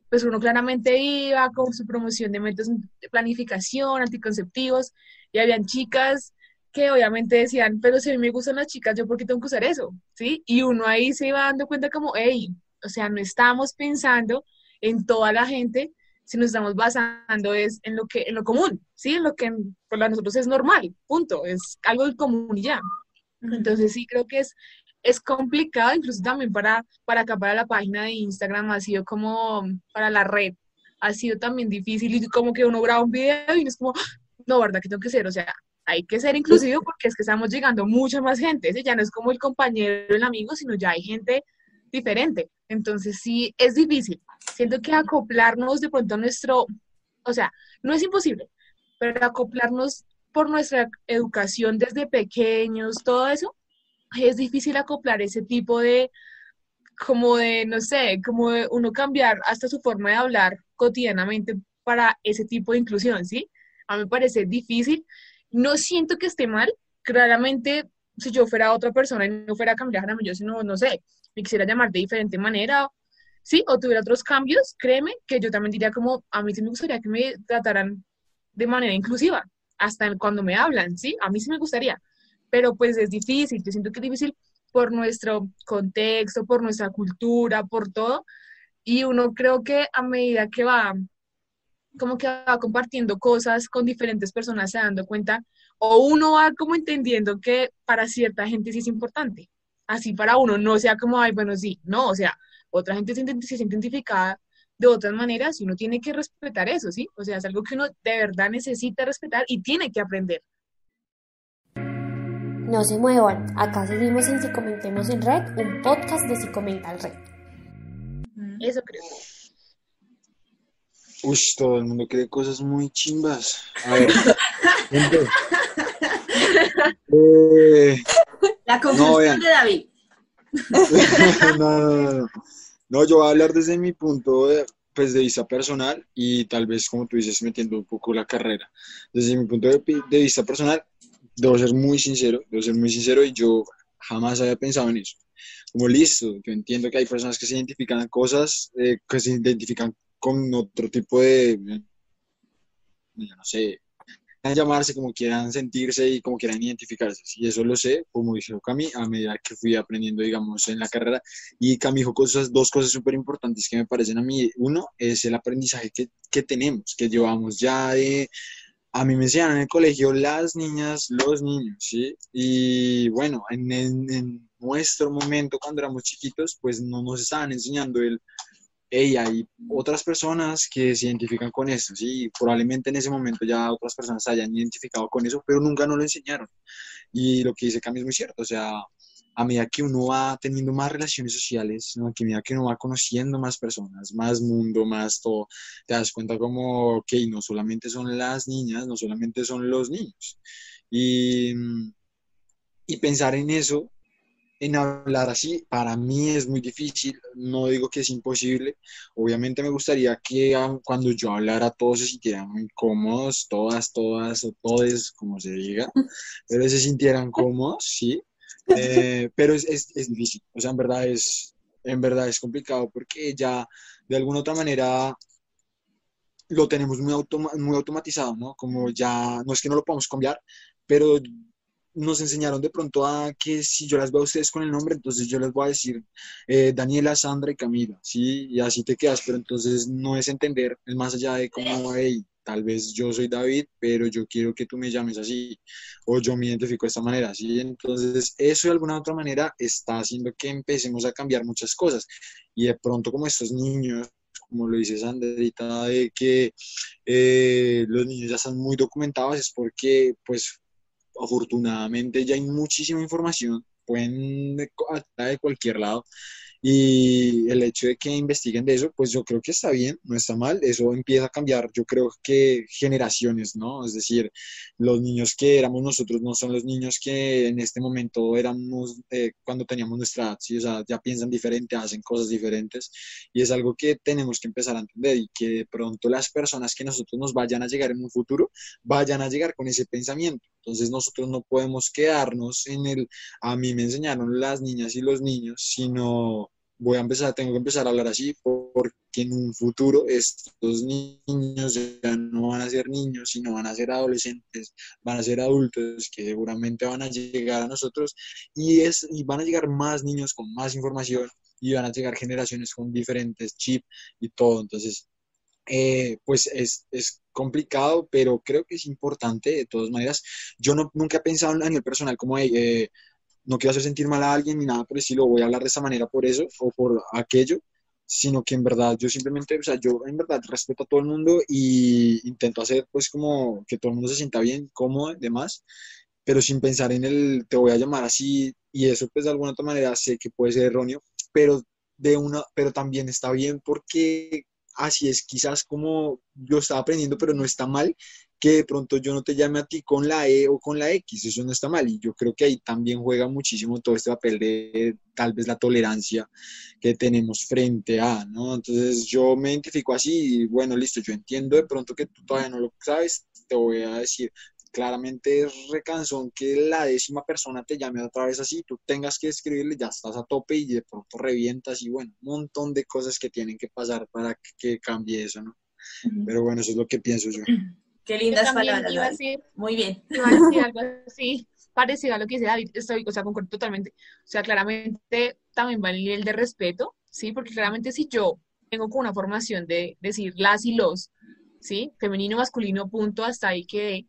S3: Pues uno claramente iba con su promoción de métodos de planificación, anticonceptivos, y habían chicas que obviamente decían, pero si a mí me gustan las chicas, ¿yo por qué tengo que usar eso? ¿Sí? Y uno ahí se iba dando cuenta como, hey, o sea, no estamos pensando en toda la gente, si nos estamos basando es en lo que, en lo común, ¿sí? En lo que para nosotros es normal, punto, es algo común y ya. Entonces sí creo que es, es complicado, incluso también para, para acá, para la página de Instagram, ha sido como, para la red, ha sido también difícil y como que uno graba un video y es como, no, ¿verdad? que tengo que ser? O sea, hay que ser inclusivo porque es que estamos llegando mucha más gente, ya no es como el compañero, el amigo, sino ya hay gente diferente. Entonces sí, es difícil. Siento que acoplarnos de pronto a nuestro, o sea, no es imposible, pero acoplarnos por nuestra educación desde pequeños, todo eso, es difícil acoplar ese tipo de, como de, no sé, como de uno cambiar hasta su forma de hablar cotidianamente para ese tipo de inclusión, ¿sí? A mí me parece difícil no siento que esté mal, claramente si yo fuera otra persona y no fuera Camila Jaramillo, sino, no sé, me quisiera llamar de diferente manera, sí, o tuviera otros cambios, créeme que yo también diría como, a mí sí me gustaría que me trataran de manera inclusiva, hasta cuando me hablan, ¿sí? A mí sí me gustaría, pero pues es difícil, yo siento que es difícil por nuestro contexto, por nuestra cultura, por todo, y uno creo que a medida que va como que va compartiendo cosas con diferentes personas, se dando cuenta, o uno va como entendiendo que para cierta gente sí es importante, así para uno no sea como, ay, bueno, sí, no, o sea, otra gente se, se siente identificada de otras maneras y uno tiene que respetar eso, ¿sí? O sea, es algo que uno de verdad necesita respetar y tiene que aprender.
S6: No se muevan, acá seguimos en Si Comentemos en Red, un podcast de Si Comenta Red.
S3: Eso creo.
S2: Uy, todo el mundo cree cosas muy chimbas. A ver.
S1: eh, La confusión de David.
S2: no, no, no, no. yo voy a hablar desde mi punto de, pues, de vista personal y tal vez, como tú dices, metiendo un poco la carrera. Desde mi punto de, de vista personal, debo ser muy sincero, debo ser muy sincero y yo jamás había pensado en eso. Como listo, yo entiendo que hay personas que se identifican a cosas, eh, que se identifican con otro tipo de, yo no sé, llamarse como quieran sentirse y como quieran identificarse. Y eso lo sé, como dijo Cami, a medida que fui aprendiendo, digamos, en la carrera. Y Cami dijo cosas, dos cosas súper importantes que me parecen a mí. Uno es el aprendizaje que, que tenemos, que llevamos ya de... A mí me enseñaron en el colegio las niñas, los niños, ¿sí? Y bueno, en, en, nuestro momento, cuando éramos chiquitos, pues no nos estaban enseñando el hey, hay otras personas que se identifican con eso, sí, probablemente en ese momento ya otras personas hayan identificado con eso, pero nunca nos lo enseñaron. Y lo que dice Cami es muy cierto, o sea, a medida que uno va teniendo más relaciones sociales, a medida que uno va conociendo más personas, más mundo, más todo, te das cuenta como, que no solamente son las niñas, no solamente son los niños. Y, y pensar en eso en hablar así, para mí es muy difícil, no digo que es imposible, obviamente me gustaría que cuando yo hablara todos se sintieran muy cómodos, todas, todas o todes, como se diga, pero se sintieran cómodos, sí, eh, pero es, es, es, difícil, o sea, en verdad es, en verdad es complicado porque ya de alguna otra manera lo tenemos muy, muy automatizado, ¿no? Como ya, no es que no lo podamos cambiar, pero nos enseñaron de pronto a que si yo las veo a ustedes con el nombre, entonces yo les voy a decir eh, Daniela, Sandra y Camila, ¿sí? Y así te quedas, pero entonces no es entender, es más allá de como, hey, tal vez yo soy David, pero yo quiero que tú me llames así, o yo me identifico de esta manera, ¿sí? Entonces eso de alguna otra manera está haciendo que empecemos a cambiar muchas cosas. Y de pronto como estos niños como lo dice Sandrita, de que eh, los niños ya están muy documentados, es porque pues afortunadamente ya hay muchísima información, pueden de, de cualquier lado y el hecho de que investiguen de eso, pues yo creo que está bien, no está mal, eso empieza a cambiar, yo creo que generaciones, ¿no? Es decir, los niños que éramos nosotros no son los niños que en este momento éramos eh, cuando teníamos nuestra edad, ¿sí? O sea, ya piensan diferente, hacen cosas diferentes y es algo que tenemos que empezar a entender y que de pronto las personas que nosotros nos vayan a llegar en un futuro vayan a llegar con ese pensamiento. Entonces nosotros no podemos quedarnos en el, a mí me enseñaron las niñas y los niños, sino voy a empezar, tengo que empezar a hablar así porque en un futuro estos niños ya no van a ser niños, sino van a ser adolescentes, van a ser adultos que seguramente van a llegar a nosotros y, es, y van a llegar más niños con más información y van a llegar generaciones con diferentes chips y todo. Entonces, eh, pues es, es, complicado, pero creo que es importante de todas maneras. Yo no, nunca he pensado a nivel personal como, eh, no quiero hacer sentir mal a alguien ni nada por el estilo, voy a hablar de esta manera por eso o por aquello, sino que en verdad yo simplemente, o sea, yo en verdad respeto a todo el mundo y intento hacer pues como que todo el mundo se sienta bien, cómodo, demás, pero sin pensar en el te voy a llamar así y eso pues de alguna otra manera sé que puede ser erróneo, pero de una, pero también está bien porque así es quizás como yo estaba aprendiendo, pero no está mal que de pronto yo no te llame a ti con la E o con la X, eso no está mal. Y yo creo que ahí también juega muchísimo todo este papel de tal vez la tolerancia que tenemos frente a, ¿no? Entonces yo me identifico así y bueno, listo, yo entiendo de pronto que tú todavía no lo sabes, te voy a decir, claramente es recansón que la décima persona te llame otra vez así, tú tengas que escribirle, ya estás a tope y de pronto revientas y bueno, un montón de cosas que tienen que pasar para que, que cambie eso, ¿no? Pero bueno, eso es lo que pienso yo.
S1: Qué lindas palabras.
S3: iba a
S1: David.
S3: decir,
S1: Muy bien.
S3: iba a decir algo así, parecido a lo que dice David, estoy, o sea, concuerdo totalmente. O sea, claramente también va el nivel de respeto, ¿sí? Porque claramente si yo tengo con una formación de decir las y los, ¿sí? Femenino, masculino, punto, hasta ahí quedé.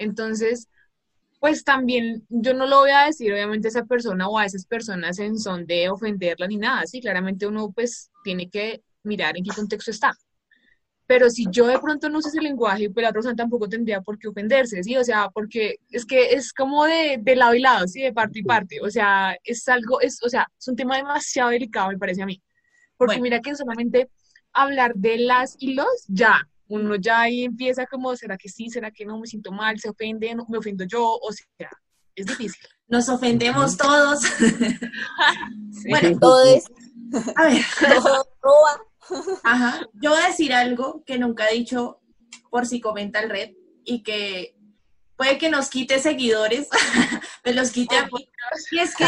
S3: Entonces, pues también yo no lo voy a decir obviamente a esa persona o a esas personas en son de ofenderla ni nada, ¿sí? Claramente uno pues tiene que mirar en qué contexto está. Pero si yo de pronto no sé ese lenguaje, pues la otra persona tampoco tendría por qué ofenderse, ¿sí? O sea, porque es que es como de, de lado y lado, ¿sí? De parte y parte. O sea, es algo, es, o sea, es un tema demasiado delicado, me parece a mí. Porque
S1: Bueno.
S3: mira que solamente hablar de las y los, ya, uno ya ahí empieza como, ¿será que sí? ¿Será que no? Me siento mal, se ofende, no, me ofendo yo, o sea, es difícil.
S1: Nos ofendemos todos.
S3: Sí.
S1: Bueno,
S4: Todos,
S1: a ver.
S4: roba.
S1: Ajá. Yo voy a decir algo que nunca he dicho por si comenta el red y que puede que nos quite seguidores, me los quite a mí. Y es que,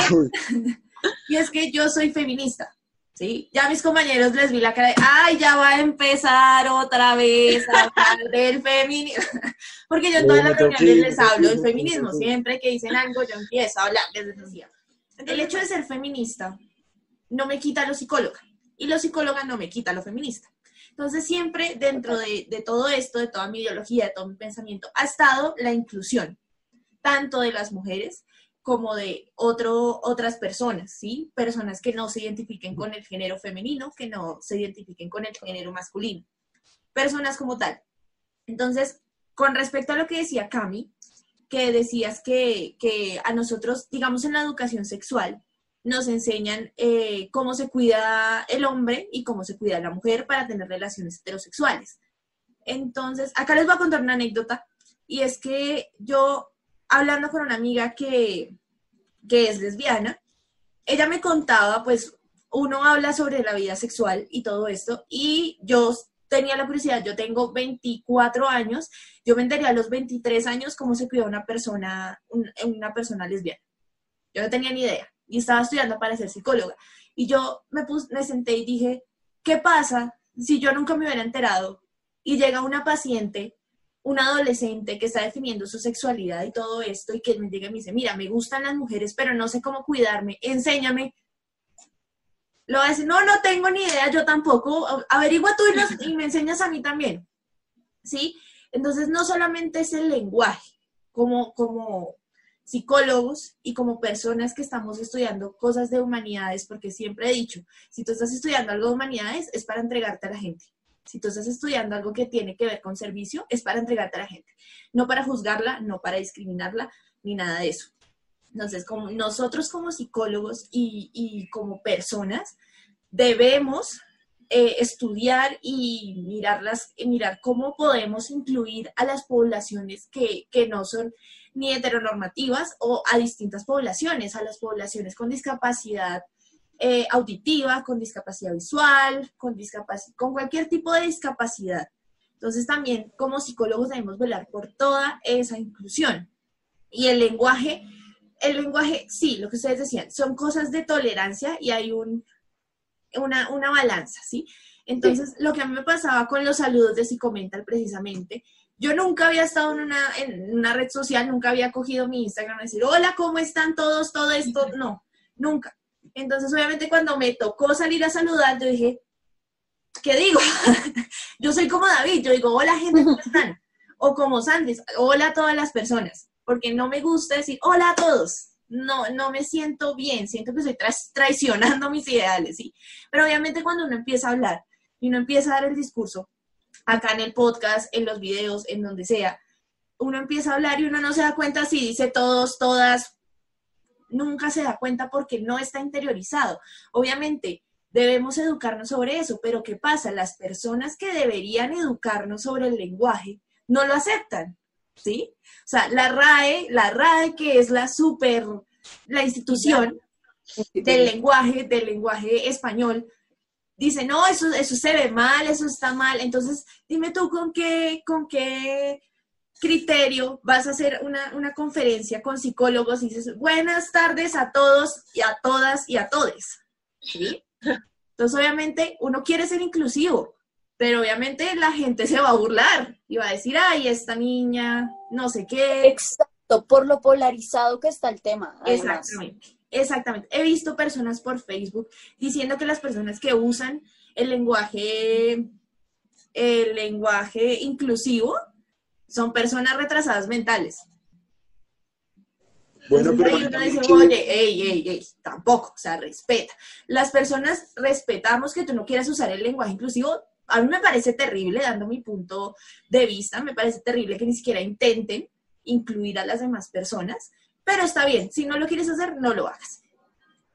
S1: y es que yo soy feminista. ¿Sí? Ya a mis compañeros les vi la cara de, ay, ya va a empezar otra vez a hablar del feminismo. Porque yo en todas las reuniones les hablo del feminismo. Siempre que dicen algo, yo empiezo a hablar. Les decía. El hecho de ser feminista no me quita lo psicóloga y lo psicóloga no me quita lo feminista. Entonces siempre dentro de, de todo esto, de toda mi ideología, de todo mi pensamiento, ha estado la inclusión, tanto de las mujeres como de otro, otras personas, ¿sí? Personas que no se identifiquen con el género femenino, que no se identifiquen con el género masculino. Personas como tal. Entonces, con respecto a lo que decía Cami, que decías que, que a nosotros, digamos en la educación sexual, nos enseñan eh, cómo se cuida el hombre y cómo se cuida la mujer para tener relaciones heterosexuales. Entonces, acá les voy a contar una anécdota y es que yo, hablando con una amiga que, que es lesbiana, ella me contaba, pues uno habla sobre la vida sexual y todo esto y yo tenía la curiosidad, yo tengo 24 años, yo me enteré a los 23 años cómo se cuida una persona, un- una persona lesbiana. Yo no tenía ni idea y estaba estudiando para ser psicóloga. Y yo me, pus- me senté y dije, ¿qué pasa si yo nunca me hubiera enterado y llega una paciente, una adolescente que está definiendo su sexualidad y todo esto y que me llega y me dice, mira, me gustan las mujeres, pero no sé cómo cuidarme, enséñame. Lo va a decir, no, no tengo ni idea, yo tampoco, averigua tú y me enseñas a mí también. ¿Sí? Entonces, no solamente es el lenguaje, como, como psicólogos y como personas que estamos estudiando cosas de humanidades, porque siempre he dicho, si tú estás estudiando algo de humanidades, es para entregarte a la gente. Si tú estás estudiando algo que tiene que ver con servicio, es para entregarte a la gente. No para juzgarla, no para discriminarla, ni nada de eso. Entonces, como nosotros como psicólogos y, como personas, debemos eh, estudiar y mirarlas, mirar cómo podemos incluir a las poblaciones que, que no son ni heteronormativas o a distintas poblaciones, a las poblaciones con discapacidad eh, auditiva, con discapacidad visual, con, discapac- con cualquier tipo de discapacidad. Entonces también como psicólogos debemos velar por toda esa inclusión. Y el lenguaje, el lenguaje, sí, lo que ustedes decían, son cosas de tolerancia y hay un, una, una balanza, ¿sí? Entonces, lo que a mí me pasaba con los saludos de Psicomental precisamente, yo nunca había estado en una, en una red social, nunca había cogido mi Instagram y decir, hola, ¿cómo están todos? Todo esto, no, nunca. Entonces, obviamente, cuando me tocó salir a saludar, yo dije, ¿qué digo? yo soy como David, yo digo, hola, gente, ¿cómo están? O como Sandy, hola a todas las personas, porque no me gusta decir, hola a todos. No, no me siento bien, siento que estoy traicionando mis ideales, ¿sí? Pero obviamente cuando uno empieza a hablar y uno empieza a dar el discurso, acá en el podcast, en los videos, en donde sea, uno empieza a hablar y uno no se da cuenta si dice todos, todas, nunca se da cuenta porque no está interiorizado. Obviamente, debemos educarnos sobre eso, pero ¿qué pasa? Las personas que deberían educarnos sobre el lenguaje no lo aceptan, ¿sí? O sea, la RAE, la RAE que es la super, la institución del lenguaje, del lenguaje español, dice, no, eso, eso se ve mal, eso está mal. Entonces, dime tú con qué, con qué criterio vas a hacer una, una conferencia con psicólogos y dices, buenas tardes a todos y a todas y a todes? ¿Sí? Entonces, obviamente, uno quiere ser inclusivo, pero obviamente la gente se va a burlar y va a decir, ay, esta niña, no sé qué.
S4: Exacto, por lo polarizado que está el tema. además.
S1: Exactamente, exactamente. He visto personas por Facebook diciendo que las personas que usan el lenguaje, el lenguaje inclusivo son personas retrasadas mentales.
S2: Bueno, pero
S1: ahí uno dice, oye, ey, ey, ey, tampoco, o sea, respeta. Las personas respetamos que tú no quieras usar el lenguaje inclusivo. A mí me parece terrible, dando mi punto de vista, me parece terrible que ni siquiera intenten incluir a las demás personas, pero está bien, si no lo quieres hacer, no lo hagas.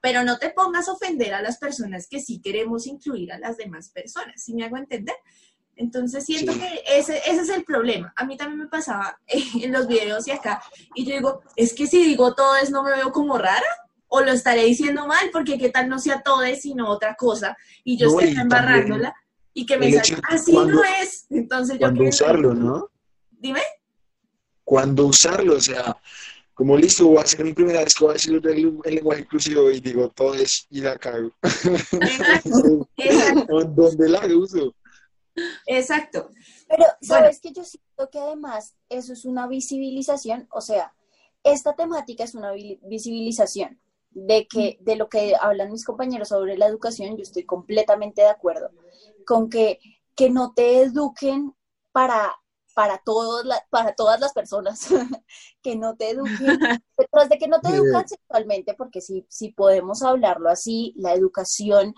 S1: Pero no te pongas a ofender a las personas que sí queremos incluir a las demás personas, ¿sí me hago entender? Entonces siento
S2: Sí.
S1: que ese, ese es el problema. A mí también me pasaba en los videos y acá, y yo digo, es que si digo todo es no me veo como rara, o lo estaré diciendo mal, porque qué tal no sea todo es sino otra cosa, y yo
S2: No,
S1: esté
S2: y
S1: embarrándola, y que me salga, así
S2: cuando-
S1: no es. Entonces yo
S2: cuando usarlo, ¿no?
S1: Dime.
S2: Cuando usarlo, o sea, como listo, voy a hacer mi primera vez que voy a decir el, el lenguaje inclusivo y digo todo es y la cago.
S1: Exacto, exacto,
S2: ¿Dónde la uso?
S1: Exacto.
S4: Pero, ¿sabes que Yo siento que además eso es una visibilización, o sea, esta temática es una vi- visibilización de que de lo que hablan mis compañeros sobre la educación, yo estoy completamente de acuerdo con que, que no te eduquen para para todos la- para todas las personas que no te eduquen detrás de que no te educan sexualmente porque si si podemos hablarlo así la educación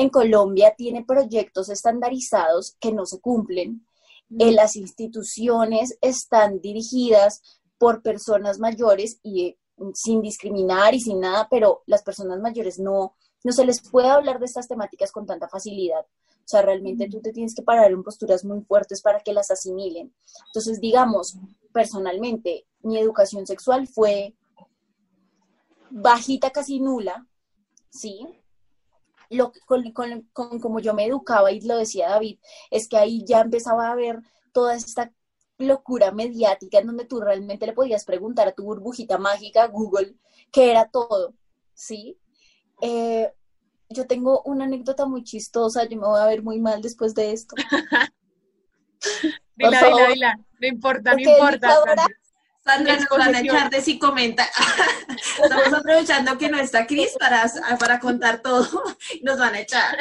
S4: en Colombia tiene proyectos estandarizados que no se cumplen eh, las instituciones están dirigidas por personas mayores y eh, sin discriminar y sin nada, pero las personas mayores no, no se les puede hablar de estas temáticas con tanta facilidad. O sea, realmente tú te tienes que parar en posturas muy fuertes para que las asimilen. Entonces, digamos, personalmente, mi educación sexual fue bajita, casi nula, ¿sí? Lo, con, con, con como yo me educaba, y lo decía David, es que ahí ya empezaba a haber toda esta locura mediática en donde tú realmente le podías preguntar a tu burbujita mágica, Google, qué era todo, ¿sí? Eh, yo tengo una anécdota muy chistosa, yo me voy a ver muy mal después de esto.
S3: Dila, dila, dila. No importa, no importa. Sandra.
S1: Nos van a echar de si comenta. Estamos aprovechando que no está Cris para, para contar todo. Nos van a echar.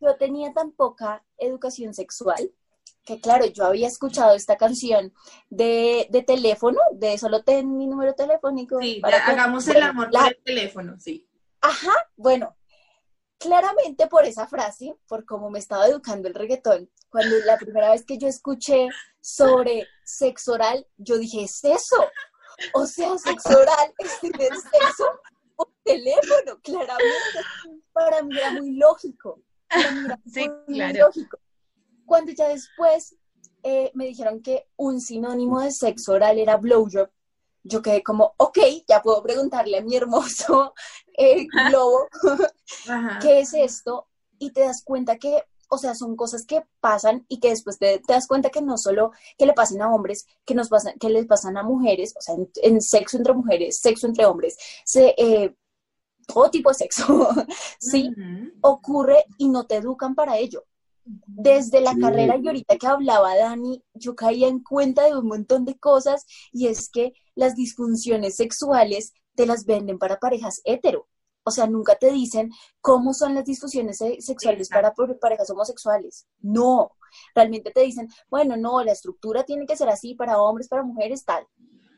S4: yo tenía tan poca educación sexual que claro, yo había escuchado esta canción de, de teléfono, de solo ten mi número telefónico.
S1: Sí,
S4: para que-
S1: hagamos el amor
S4: la-
S1: por el teléfono, sí.
S4: Ajá, bueno, claramente por esa frase, por cómo me estaba educando el reggaetón, cuando la primera vez que yo escuché sobre sexo oral, yo dije, ¿es eso? O sea, sexo oral es tener sexo por teléfono, claramente. Para mí era muy lógico. Para mí era
S3: Sí,
S4: muy
S3: claro.
S4: lógico. Cuando ya después eh, me dijeron que un sinónimo de sexo oral era blowjob, yo quedé como, ok, ya puedo preguntarle a mi hermoso eh, globo
S1: Ajá.
S4: qué es esto y te das cuenta que, o sea, son cosas que pasan y que después te, te das cuenta que no solo que le pasen a hombres, que nos pasan, que les pasan a mujeres, o sea, en, en sexo entre mujeres, sexo entre hombres, se, eh, todo tipo de sexo, ¿sí? Ocurre y no te educan para ello. Desde la
S2: Sí.
S4: carrera y ahorita que hablaba Dani, yo caía en cuenta de un montón de cosas y es que las disfunciones sexuales te las venden para parejas hetero. O sea, nunca te dicen cómo son las disfunciones se- sexuales para parejas homosexuales. No, realmente te dicen, bueno, no, la estructura tiene que ser así para hombres, para mujeres, tal.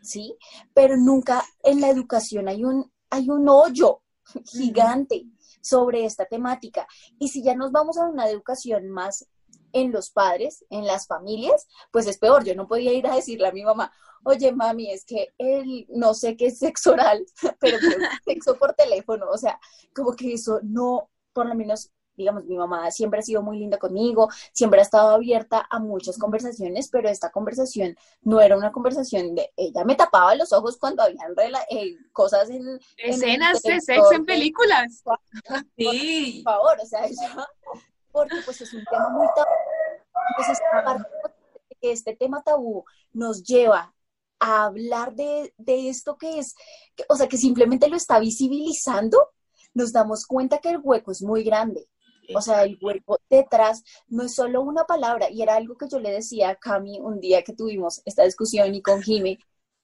S4: ¿Sí? Pero nunca en la educación hay un, hay un hoyo gigante sobre esta temática. Y si ya nos vamos a una educación más en los padres, en las familias, pues es peor. Yo no podía ir a decirle a mi mamá, oye mami, es que él no sé qué es sexo oral, pero creo que es sexo por teléfono. O sea, como que eso no, por lo menos, digamos, mi mamá siempre ha sido muy linda conmigo, siempre ha estado abierta a muchas conversaciones, pero esta conversación no era una conversación de, ella me tapaba los ojos cuando habían rela- eh, cosas en,
S3: Escenas de sexo en películas.
S1: Sí.
S4: por favor, o sea, ella, porque pues es un tema muy tabú. Entonces, aparte de este tema tabú nos lleva a hablar de, de esto que es, que- o sea, que simplemente lo está visibilizando, nos damos cuenta que el hueco es muy grande. O sea, el hueco detrás no es solo una palabra, y era algo que yo le decía a Cami un día que tuvimos esta discusión y con Jimmy,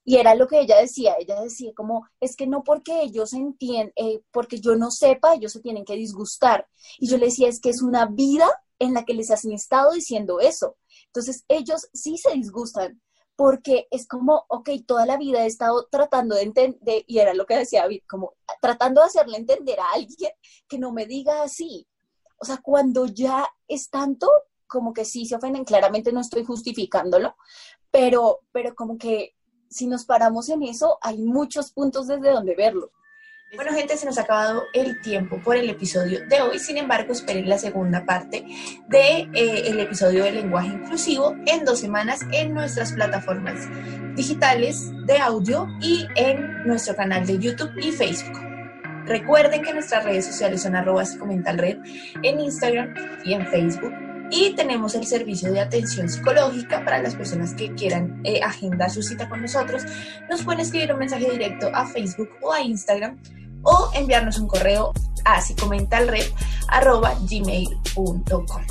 S4: y era lo que ella decía, ella decía como, es que no porque ellos entienden, porque yo no sepa, ellos se tienen que disgustar. Y yo le decía, es que es una vida en la que les han estado diciendo eso. Entonces ellos sí se disgustan, porque es como, ok, toda la vida he estado tratando de entender, y era lo que decía David, como tratando de hacerle entender a alguien que no me diga así. O sea, cuando ya es tanto, como que sí se ofenden, claramente no estoy justificándolo, pero, pero como que si nos paramos en eso, hay muchos puntos desde donde verlo.
S1: Bueno, gente, se nos ha acabado el tiempo por el episodio de hoy. Sin embargo, esperen la segunda parte del de, eh, episodio de lenguaje inclusivo en dos semanas en nuestras plataformas digitales de audio y en nuestro canal de YouTube y Facebook. Recuerden que nuestras redes sociales son arroba red en Instagram y en Facebook. Y tenemos el servicio de atención psicológica para las personas que quieran eh, agendar su cita con nosotros. Nos pueden escribir un mensaje directo a Facebook o a Instagram o enviarnos un correo a psicomentalred.gmail.com.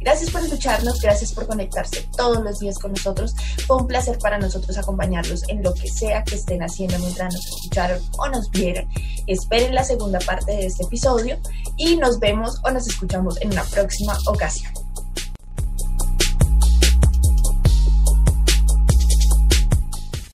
S1: Gracias por escucharnos, gracias por conectarse todos los días con nosotros. Fue un placer para nosotros acompañarlos en lo que sea que estén haciendo mientras nos escucharon o nos vieron. Esperen la segunda parte de este episodio y nos vemos o nos escuchamos en una próxima ocasión.